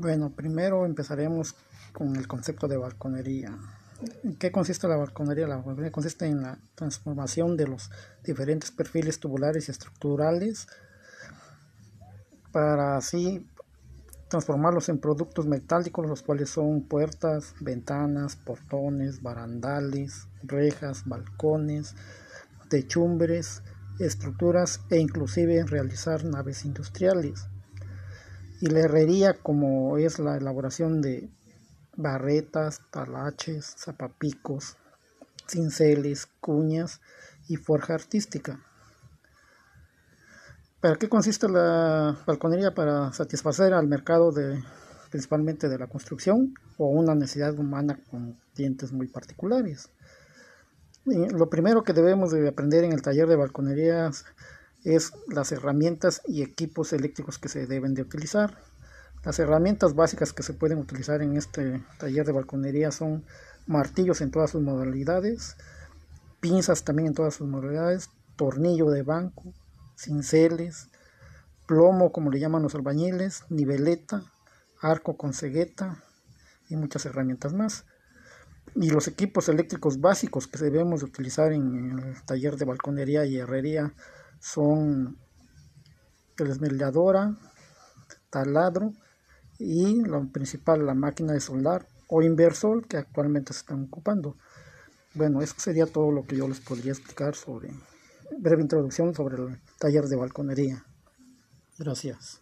Bueno, primero empezaremos con el concepto de balconería. ¿En qué consiste la balconería? La balconería consiste en la transformación de los diferentes perfiles tubulares y estructurales para así transformarlos en productos metálicos, los cuales son puertas, ventanas, portones, barandales, rejas, balcones, techumbres, estructuras e inclusive realizar naves industriales y la herrería como es la elaboración de barretas, talaches, zapapicos, cinceles, cuñas y forja artística. ¿Para qué consiste la balconería? Para satisfacer al mercado de, principalmente de la construcción o una necesidad humana con dientes muy particulares. lo primero que debemos de aprender en el taller de balconerías es las herramientas y equipos eléctricos que se deben de utilizar. Las herramientas básicas que se pueden utilizar en este taller de balconería son martillos en todas sus modalidades, pinzas también en todas sus modalidades, tornillo de banco, cinceles, plomo como le llaman los albañiles, niveleta, arco con cegueta y muchas herramientas más. Y los equipos eléctricos básicos que debemos de utilizar en el taller de balconería y herrería son esmerilladora, taladro y lo principal la máquina de soldar o inversor que actualmente se están ocupando. Bueno, eso sería todo lo que yo les podría explicar sobre breve introducción sobre el taller de balconería. Gracias.